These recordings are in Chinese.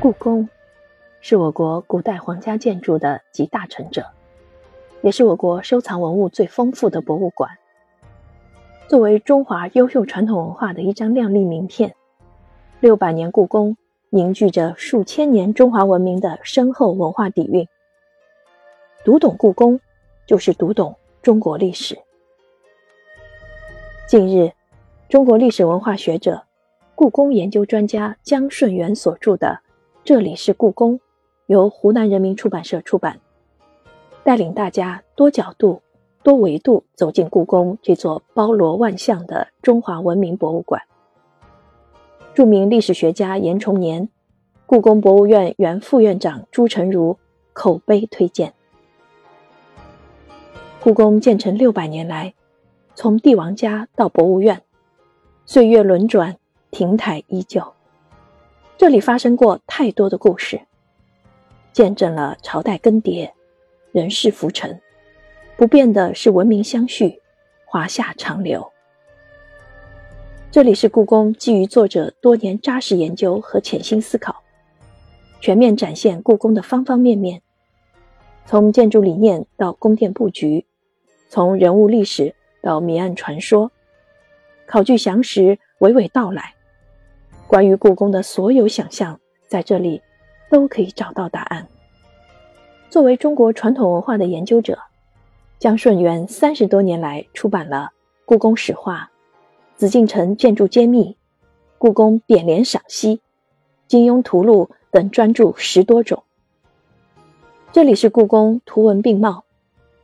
故宫是我国古代皇家建筑的集大成者，也是我国收藏文物最丰富的博物馆。作为中华优秀传统文化的一张亮丽名片，六百年故宫凝聚着数千年中华文明的深厚文化底蕴。读懂故宫，就是读懂中国历史。近日，中国历史文化学者、故宫研究专家姜顺元所著的。这里是故宫，由湖南人民出版社出版，带领大家多角度、多维度走进故宫这座包罗万象的中华文明博物馆。著名历史学家严崇年、故宫博物院原副院长朱成儒口碑推荐。故宫建成六百年来，从帝王家到博物院，岁月轮转，亭台依旧。这里发生过太多的故事，见证了朝代更迭、人事浮沉。不变的是文明相续、华夏长流。这里是故宫基于作者多年扎实研究和潜心思考，全面展现故宫的方方面面，从建筑理念到宫殿布局，从人物历史到谜案传说，考据详实，娓娓道来。关于故宫的所有想象，在这里都可以找到答案。作为中国传统文化的研究者，江顺元三十多年来出版了《故宫史话》《紫禁城建筑揭秘》《故宫匾联赏析》《金庸图录》等专著十多种。这里是故宫图文并茂，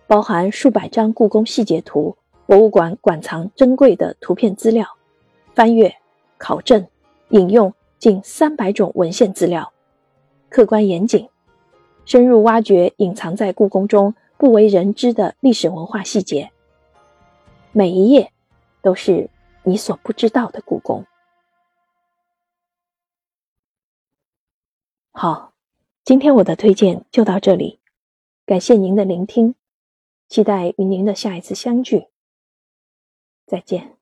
包含数百张故宫细节图，博物馆馆藏珍贵的图片资料，翻阅考证。引用近三百种文献资料，客观严谨，深入挖掘隐藏在故宫中不为人知的历史文化细节。每一页都是你所不知道的故宫。好，今天我的推荐就到这里，感谢您的聆听，期待与您的下一次相聚。再见。